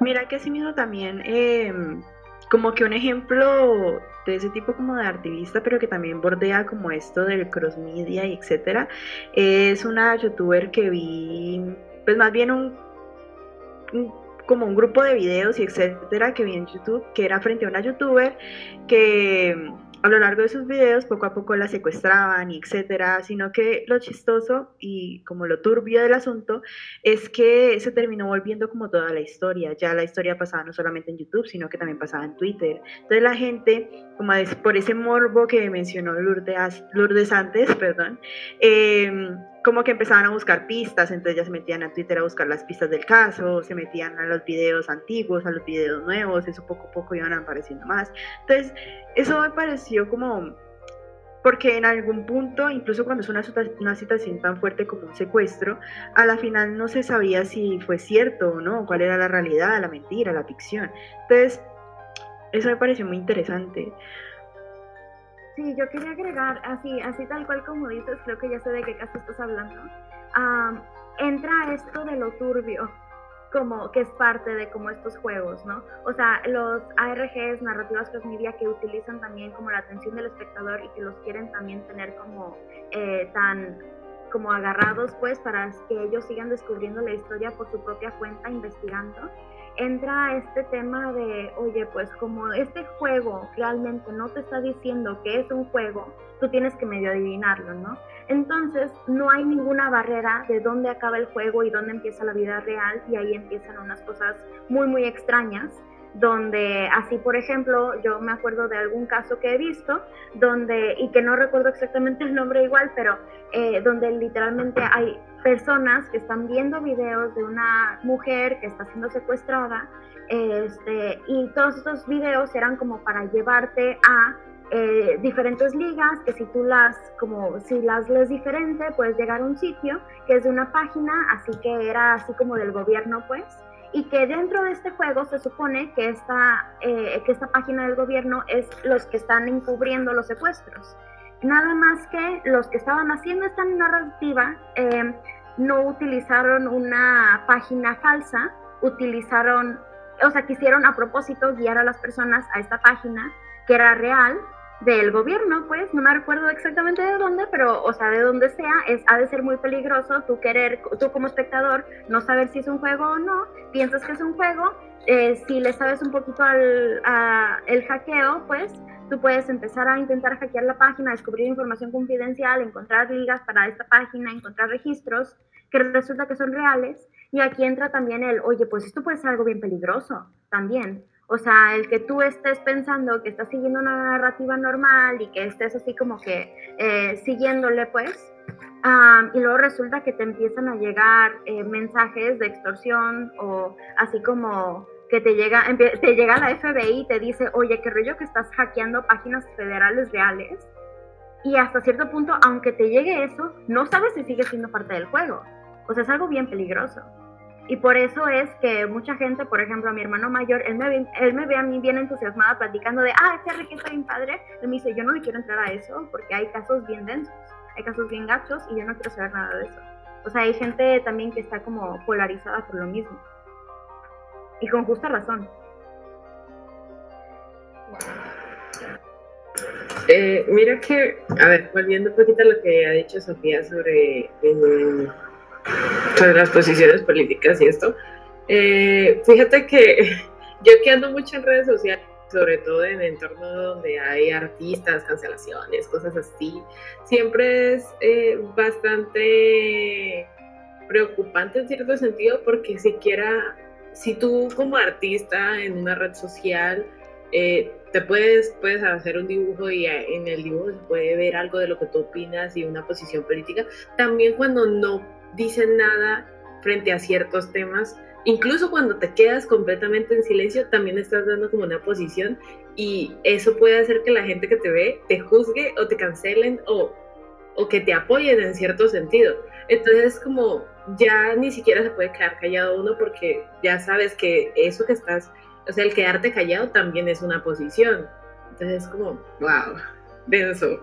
Mira que así mismo también, em, como que un ejemplo de ese tipo como de activista, pero que también bordea como esto del cross media y etcétera, es una youtuber que vi, pues más bien un, como un grupo de videos y etcétera que vi en YouTube, que era frente a una youtuber que a lo largo de sus videos poco a poco la secuestraban y etcétera, sino que lo chistoso y como lo turbio del asunto es que se terminó volviendo como toda la historia. Ya la historia pasaba no solamente en YouTube, sino que también pasaba en Twitter. Entonces la gente, como por ese morbo que mencionó Lourdes, Lourdes antes, perdón, eh, como que empezaban a buscar pistas, entonces ya se metían a Twitter a buscar las pistas del caso, se metían a los videos antiguos, a los videos nuevos, eso poco a poco iban apareciendo más. Entonces, eso me pareció como, porque en algún punto, incluso cuando es una, una situación tan fuerte como un secuestro, a la final no se sabía si fue cierto o no, cuál era la realidad, la mentira, la ficción. Entonces, eso me pareció muy interesante. Sí, yo quería agregar, así, así tal cual como dices, creo que ya sé de qué caso estás hablando. entra esto de lo turbio, como que es parte de como estos juegos, ¿no? O sea, los ARGs, narrativas cross media, que utilizan también como la atención del espectador y que los quieren también tener como eh, tan como agarrados pues para que ellos sigan descubriendo la historia por su propia cuenta, investigando entra este tema de, oye, pues como este juego realmente no te está diciendo que es un juego, tú tienes que medio adivinarlo, ¿no? Entonces, no hay ninguna barrera de dónde acaba el juego y dónde empieza la vida real y ahí empiezan unas cosas muy, muy extrañas donde así por ejemplo yo me acuerdo de algún caso que he visto donde y que no recuerdo exactamente el nombre igual pero eh, donde literalmente hay personas que están viendo videos de una mujer que está siendo secuestrada este, y todos estos videos eran como para llevarte a eh, diferentes ligas que si tú las como si las lees diferente puedes llegar a un sitio que es de una página así que era así como del gobierno pues y que dentro de este juego se supone que esta, eh, que esta página del gobierno es los que están encubriendo los secuestros. Nada más que los que estaban haciendo esta narrativa eh, no utilizaron una página falsa, utilizaron, o sea, quisieron a propósito guiar a las personas a esta página que era real del gobierno, pues, no me recuerdo exactamente de dónde, pero, o sea, de donde sea, es, ha de ser muy peligroso tú querer, tú como espectador, no saber si es un juego o no, piensas que es un juego, eh, si le sabes un poquito al el hackeo, pues, tú puedes empezar a intentar hackear la página, descubrir información confidencial, encontrar ligas para esta página, encontrar registros que resulta que son reales. Y aquí entra también el, oye, pues esto puede ser algo bien peligroso también. O sea, el que tú estés pensando que estás siguiendo una narrativa normal y que estés así como que eh, siguiéndole, pues, y luego resulta que te empiezan a llegar eh, mensajes de extorsión o así como que te llega, te llega la FBI y te dice, oye, qué rollo que estás hackeando páginas federales reales. Y hasta cierto punto, aunque te llegue eso, no sabes si sigue siendo parte del juego. O sea, es algo bien peligroso. Y por eso es que mucha gente, por ejemplo, a mi hermano mayor, él me, él me ve a mí bien entusiasmada platicando de, ah, este RG está bien padre. Él me dice, yo no le quiero entrar a eso porque hay casos bien densos, hay casos bien gachos y yo no quiero saber nada de eso. O sea, hay gente también que está como polarizada por lo mismo. Y con justa razón. Eh, mira que, a ver, volviendo un poquito a lo que ha dicho Sofía sobre eh, sobre las posiciones políticas y esto. Eh, fíjate que yo que ando mucho en redes sociales, sobre todo en entornos donde hay artistas, cancelaciones, cosas así, siempre es eh, bastante preocupante en cierto sentido porque siquiera si tú como artista en una red social eh, te puedes, puedes hacer un dibujo y en el dibujo se puede ver algo de lo que tú opinas y una posición política, también cuando no dicen nada frente a ciertos temas. Incluso cuando te quedas completamente en silencio, también estás dando como una posición y eso puede hacer que la gente que te ve te juzgue o te cancelen o, o que te apoyen en cierto sentido. Entonces como ya ni siquiera se puede quedar callado uno porque ya sabes que eso que estás, o sea, el quedarte callado también es una posición. Entonces es como, wow, denso.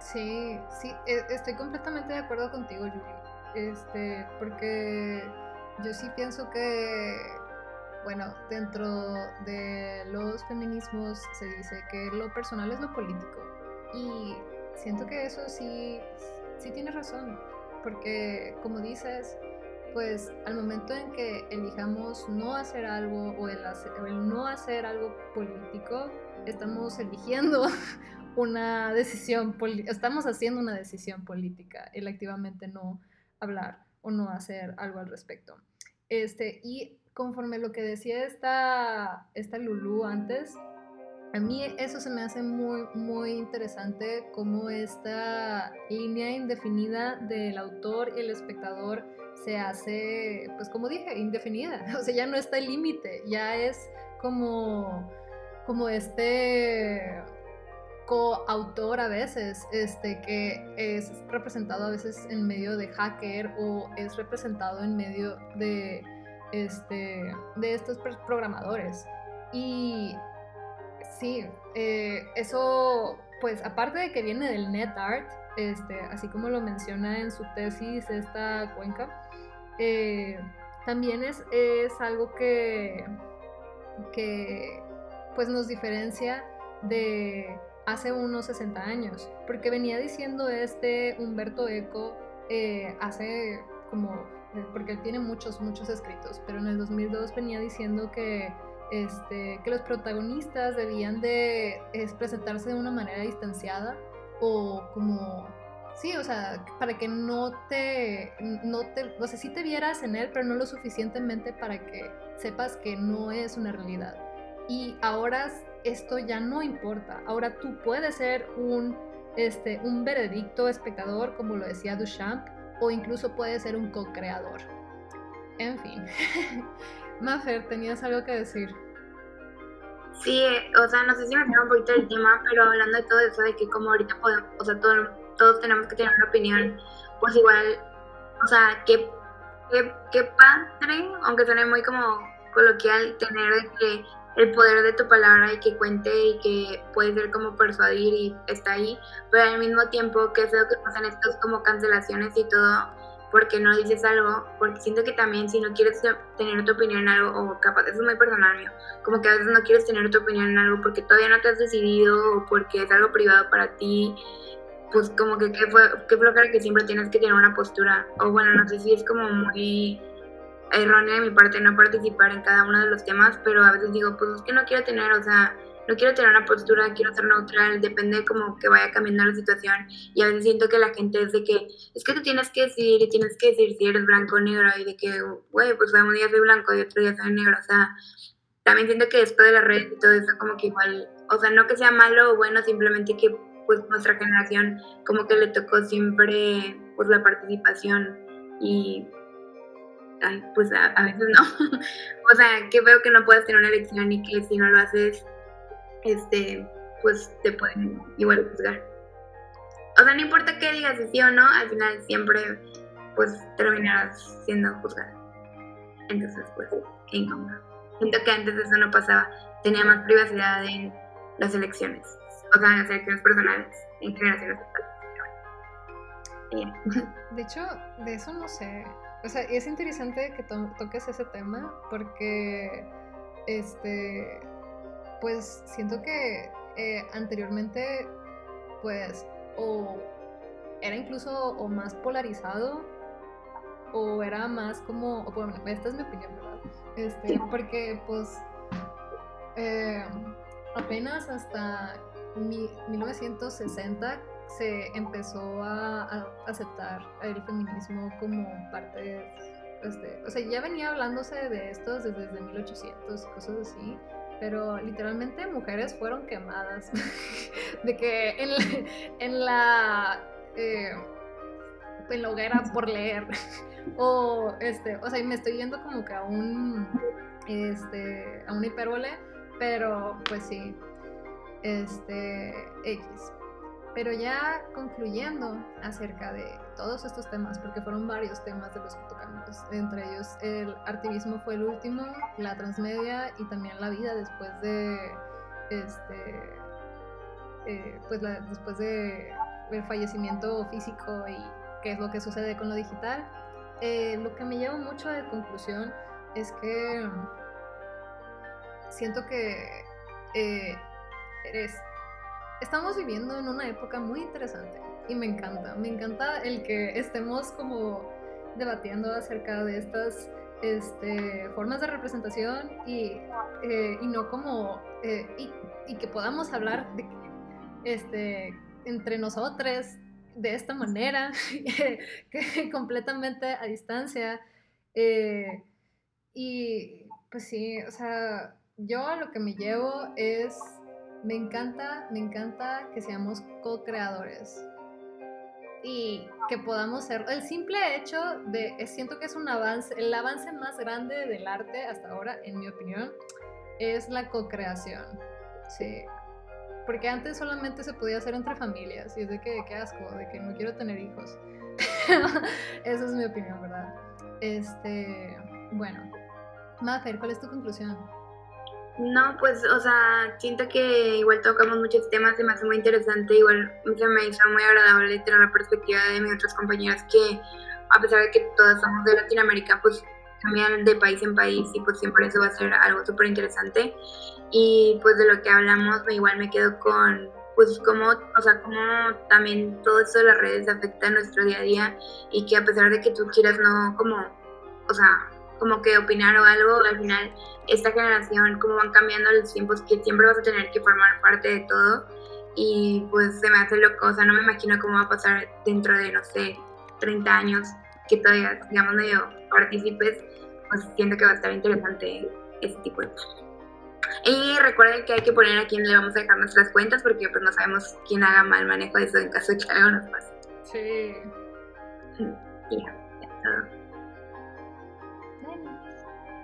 Sí, sí, e, estoy completamente de acuerdo contigo, Yuri. Este, porque yo sí pienso que bueno, dentro de los feminismos se dice que lo personal es lo político. Y siento que eso sí, sí tiene razón. Porque, como dices, pues al momento en que elijamos no hacer algo o el, no hacer algo político, estamos eligiendo una decisión, estamos haciendo una decisión política, el activamente no hablar o no hacer algo al respecto. Este, y conforme lo que decía esta, esta Lulu antes, a mí eso se me hace muy, muy interesante cómo esta línea indefinida del autor y el espectador se hace, pues como dije, indefinida. O sea, ya no está el límite, ya es como, como este coautor a veces, este, que es representado a veces en medio de hacker o es representado en medio de, este, de estos programadores. Y sí, eh, eso, pues aparte de que viene del NetArt, este, así como lo menciona en su tesis esta cuenca, eh, también es, es algo que, que pues nos diferencia de hace unos 60 años, porque venía diciendo este Humberto Eco eh, hace como, eh, porque él tiene muchos, muchos escritos, pero en el 2002 venía diciendo que, este, que los protagonistas debían de presentarse de una manera distanciada o como, sí, o sea, para que no te, no te, o sea, sí te vieras en él, pero no lo suficientemente para que sepas que no es una realidad. Y ahora esto ya no importa. Ahora tú puedes ser un, este, un veredicto espectador, como lo decía Duchamp, o incluso puedes ser un co-creador. En fin. Mafer, ¿tenías algo que decir? Sí, o sea, no sé si me queda un poquito del tema, pero hablando de todo eso, de que como ahorita podemos, o sea, todos tenemos que tener una opinión, pues igual, o sea, qué, qué, qué padre, aunque suene muy como coloquial, tener de que el poder de tu palabra y que cuente y que puede ser como persuadir y está ahí, pero al mismo tiempo que feo que pasan estos como cancelaciones y todo porque no dices algo, porque siento que también si no quieres tener tu opinión en algo, o capaz, eso es muy personal mío, como que a veces no quieres tener tu opinión en algo porque todavía no te has decidido o porque es algo privado para ti, pues como que qué, qué que siempre tienes que tener una postura, o bueno, no sé si es como muy errónea de mi parte no participar en cada uno de los temas, pero a veces digo, pues es que no quiero tener, o sea, no quiero tener una postura, quiero ser neutral, depende como que vaya cambiando la situación. Y a veces siento que la gente es de que, es que tú tienes que decidir y tienes que decir si eres blanco o negro y de que, güey, pues un día soy blanco y otro día soy negro, o sea, también siento que esto de la red y todo eso como que igual, o sea, no que sea malo o bueno, simplemente que pues nuestra generación como que le tocó siempre pues la participación y ay, pues a, veces no. o sea, que veo que no puedes tener una elección y que si no lo haces, este, pues te pueden igual juzgar. O sea, no importa qué digas sí o no, al final siempre pues terminarás siendo juzgada. Entonces, pues, qué incómodo. Siento que antes eso no pasaba. Tenía más privacidad en las elecciones. O sea, en las elecciones personales, en generaciones De hecho, de eso no sé. O sea, es interesante que toques ese tema porque, este, pues siento que eh, anteriormente, pues, o era incluso o más polarizado o era más como, bueno, esta es mi opinión, ¿verdad? Este, porque pues eh, apenas hasta 1960 se empezó a, aceptar el feminismo como parte este, o sea, ya venía hablándose de esto desde, desde 1800, cosas así, pero literalmente mujeres fueron quemadas, de que en la, en la, eh, en la hoguera por leer, o este, o sea, me estoy yendo como que a un, este, a un hipérbole, pero pues sí, este, X. Pero ya concluyendo acerca de todos estos temas, porque fueron varios temas de los que tocamos, entre ellos el artivismo fue el último, la transmedia y también la vida después de este eh, pues después de el fallecimiento físico y qué es lo que sucede con lo digital. Eh, lo que me lleva mucho de conclusión es que siento que eh, estamos viviendo en una época muy interesante y me encanta, me encanta el que estemos como debatiendo acerca de estas este, formas de representación y, eh, y no como, eh, y, y, que podamos hablar de, este, entre nosotros de esta manera, que, completamente a distancia. Eh, y pues sí, o sea, yo lo que me llevo es, me encanta, me encanta que seamos co-creadores y que podamos ser, el simple hecho de, siento que es un avance, el avance más grande del arte hasta ahora, en mi opinión, es la co-creación. Sí, porque antes solamente se podía hacer entre familias y es de que qué asco, de que no quiero tener hijos. Esa es mi opinión, ¿verdad? Este, bueno. Mafer, ¿cuál es tu conclusión? No, pues, o sea, siento que igual tocamos muchos temas, se me hace muy interesante, igual se me hizo muy agradable tener la perspectiva de mis otras compañeras que, a pesar de que todas somos de Latinoamérica, pues cambian de país en país y pues siempre eso va a ser algo súper interesante. Y pues de lo que hablamos, igual me quedo con pues cómo, o sea, cómo también todo esto de las redes afecta a nuestro día a día y que a pesar de que tú quieras no como, o sea, como que opinar o algo, al final esta generación, cómo van cambiando los tiempos, que siempre vas a tener que formar parte de todo y pues se me hace loco, o sea, no me imagino cómo va a pasar dentro de, no sé, 30 años, que todavía digamos medio partícipes, pues siento que va a estar interesante ese tipo de cosas. Y recuerden que hay que poner a quién le vamos a dejar nuestras cuentas porque pues no sabemos quién haga mal manejo de eso en caso de que algo nos pase. Sí. Y ya, ya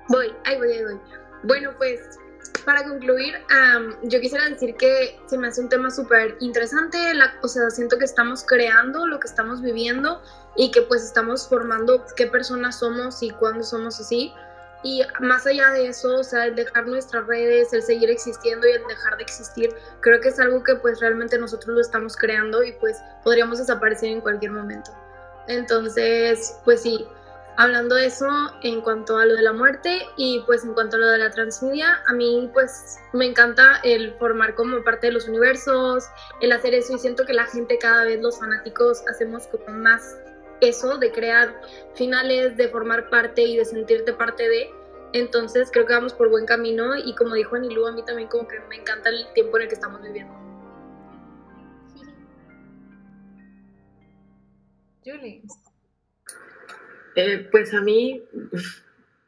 Voy, ahí voy, ahí voy. Bueno, pues para concluir, yo quisiera decir que se me hace un tema súper interesante, o sea, siento que estamos creando lo que estamos viviendo y que pues estamos formando qué personas somos y cuándo somos así. Y más allá de eso, o sea, el dejar nuestras redes, el seguir existiendo y el dejar de existir, creo que es algo que pues realmente nosotros lo estamos creando y pues podríamos desaparecer en cualquier momento. Entonces, pues sí, hablando de eso en cuanto a lo de la muerte y pues en cuanto a lo de la transmedia, a mí pues me encanta el formar como parte de los universos, el hacer eso y siento que la gente cada vez los fanáticos hacemos como más eso de crear finales, de formar parte y de sentirte parte de. Entonces creo que vamos por buen camino y como dijo Anilu, a mí también como que me encanta el tiempo en el que estamos viviendo. Julie. Eh, pues a mí,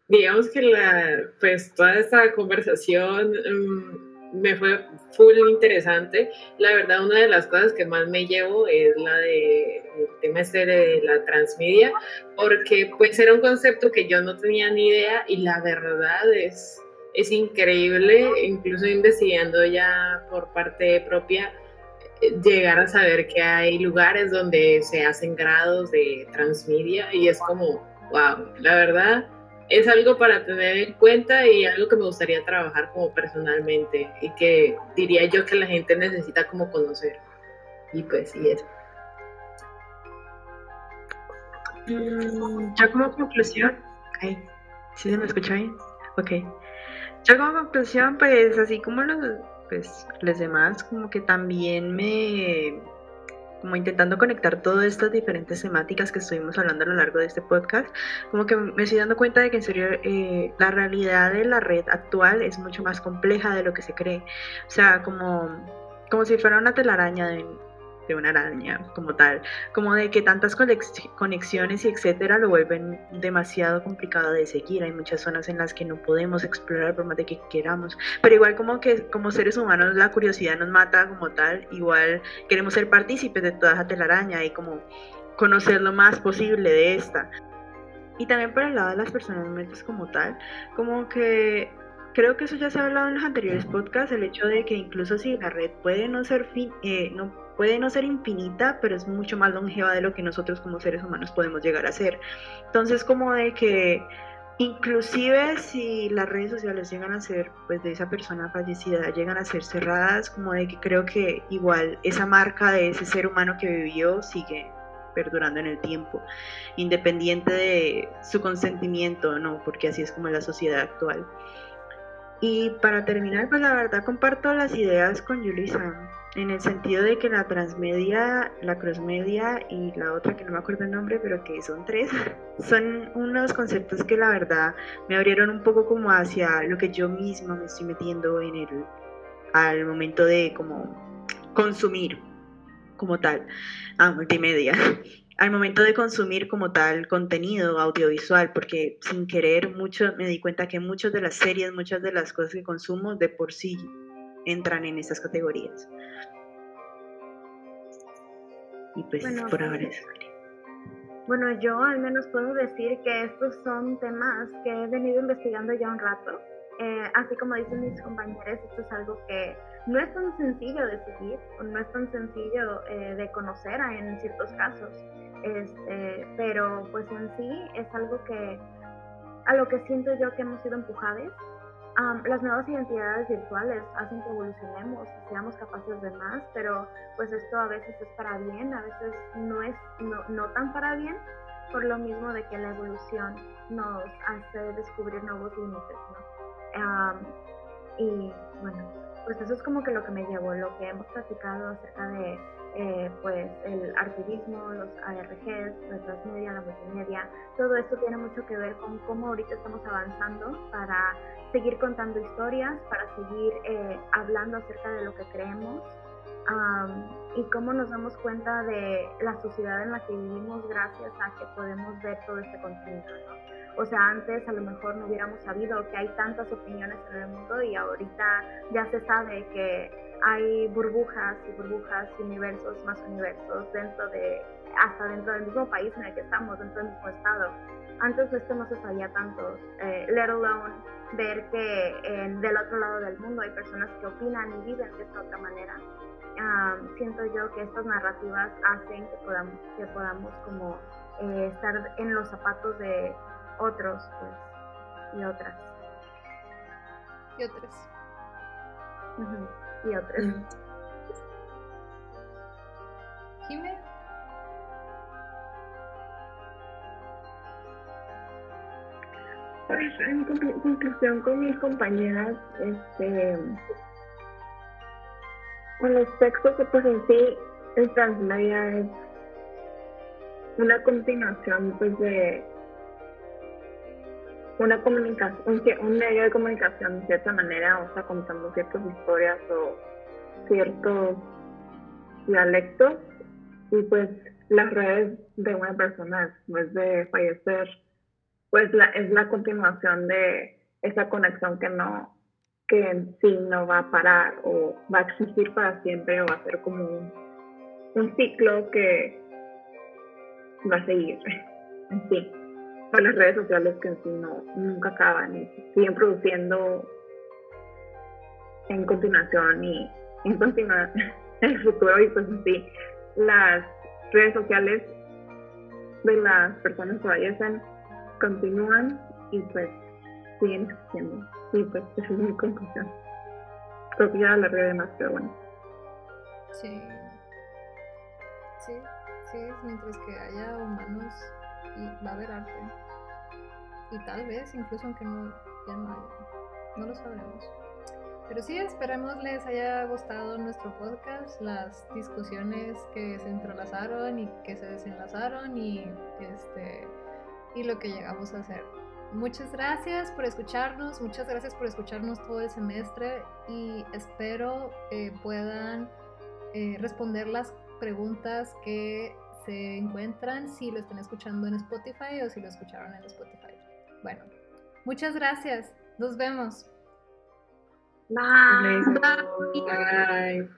digamos que la, pues toda esta conversación mm, me fue full interesante. La verdad, una de las cosas que más me llevo es la de el tema este de la transmedia, porque pues era un concepto que yo no tenía ni idea y la verdad es, es increíble, incluso investigando ya por parte propia llegar a saber que hay lugares donde se hacen grados de transmedia y es como, wow, la verdad es algo para tener en cuenta y algo que me gustaría trabajar como personalmente y que diría yo que la gente necesita como conocer. Y pues sí, eso. Mm, ya como conclusión, okay. ¿sí se me escucha bien? Ok. Ya como conclusión, pues así como los pues los demás como que también me como intentando conectar todas estas diferentes temáticas que estuvimos hablando a lo largo de este podcast, como que me estoy dando cuenta de que en serio eh, la realidad de la red actual es mucho más compleja de lo que se cree. O sea, como, como si fuera una telaraña de, de una araña como tal, como de que tantas conexiones y etcétera lo vuelven demasiado complicado de seguir. Hay muchas zonas en las que no podemos explorar por más de que queramos, pero igual como que como seres humanos la curiosidad nos mata como tal, igual queremos ser partícipes de toda esa telaraña y como conocer lo más posible de esta. Y también por el lado de las personas muertas como tal, como que creo que eso ya se ha hablado en los anteriores podcasts, el hecho de que incluso si la red puede no ser fin, eh, no puede no ser infinita, pero es mucho más longeva de lo que nosotros como seres humanos podemos llegar a ser. Entonces, como de que inclusive si las redes sociales llegan a ser, pues de esa persona fallecida, llegan a ser cerradas, como de que creo que igual esa marca de ese ser humano que vivió sigue perdurando en el tiempo, independiente de su consentimiento o no, porque así es como la sociedad actual. Y para terminar, pues la verdad comparto las ideas con Yulisa, en el sentido de que la transmedia, la crossmedia y la otra que no me acuerdo el nombre, pero que son tres, son unos conceptos que la verdad me abrieron un poco como hacia lo que yo misma me estoy metiendo en el al momento de como consumir como tal a multimedia. Al momento de consumir como tal contenido audiovisual, porque sin querer mucho me di cuenta que muchas de las series, muchas de las cosas que consumo de por sí entran en esas categorías. Y pues por ahora eso. Bueno, yo al menos puedo decir que estos son temas que he venido investigando ya un rato. Eh, así como dicen mis compañeros, esto es algo que no es tan sencillo de seguir o no es tan sencillo eh, de conocer en ciertos casos. Este, pero pues en sí es algo que a lo que siento yo que hemos sido empujados. Las nuevas identidades virtuales hacen que evolucionemos y seamos capaces de más, pero pues esto a veces es para bien, a veces no es no, no tan para bien, por lo mismo de que la evolución nos hace descubrir nuevos límites, ¿no? y bueno, pues eso es como que lo que me llevó, lo que hemos platicado acerca de eh, pues el artivismo, los ARGs, la transmedia, la multimedia, todo esto tiene mucho que ver con cómo ahorita estamos avanzando para seguir contando historias, para seguir eh, hablando acerca de lo que creemos y cómo nos damos cuenta de la sociedad en la que vivimos gracias a que podemos ver todo este contenido. O sea, antes a lo mejor no hubiéramos sabido que hay tantas opiniones en el mundo y ahorita ya se sabe que hay burbujas y burbujas universos más universos dentro de, hasta dentro del mismo país en el que estamos, dentro del mismo estado. Antes esto no se sabía tanto, eh, let alone ver que del otro lado del mundo hay personas que opinan y viven de esta otra manera. siento yo que estas narrativas hacen que podamos, que podamos como eh, estar en los zapatos de otros pues, y otras. Y otras y otras. Jime. En conclusión con mis compañeras, este, con los textos que pues en sí el transmedia es una continuación pues de una comunicación, un, medio de comunicación de cierta manera, o sea, contando ciertas historias o ciertos dialectos, y pues las redes de una persona después de fallecer, pues la, es la continuación de esa conexión que no, que en sí no va a parar o va a existir para siempre o va a ser como un, ciclo que va a seguir. En sí para las redes sociales que en sí no, nunca acaban y siguen produciendo en continuación y en continuar en el futuro. Y pues sí, las redes sociales de las personas que fallecen continúan y pues siguen existiendo. Y pues esa es mi conclusión. Creo que ya la de más, pero bueno. Sí. Sí, sí, mientras que haya humanos y va a haber arte. Y tal vez, incluso aunque no, ya no haya, no lo sabremos. Pero sí, esperemos les haya gustado nuestro podcast, las discusiones que se entrelazaron y que se desenlazaron y, este, y lo que llegamos a hacer. Muchas gracias por escucharnos, muchas gracias por escucharnos todo el semestre y espero eh, puedan eh, responder las preguntas que se encuentran si lo están escuchando en Spotify o si lo escucharon en Spotify. Bueno, muchas gracias. Nos vemos. Bye. Bye.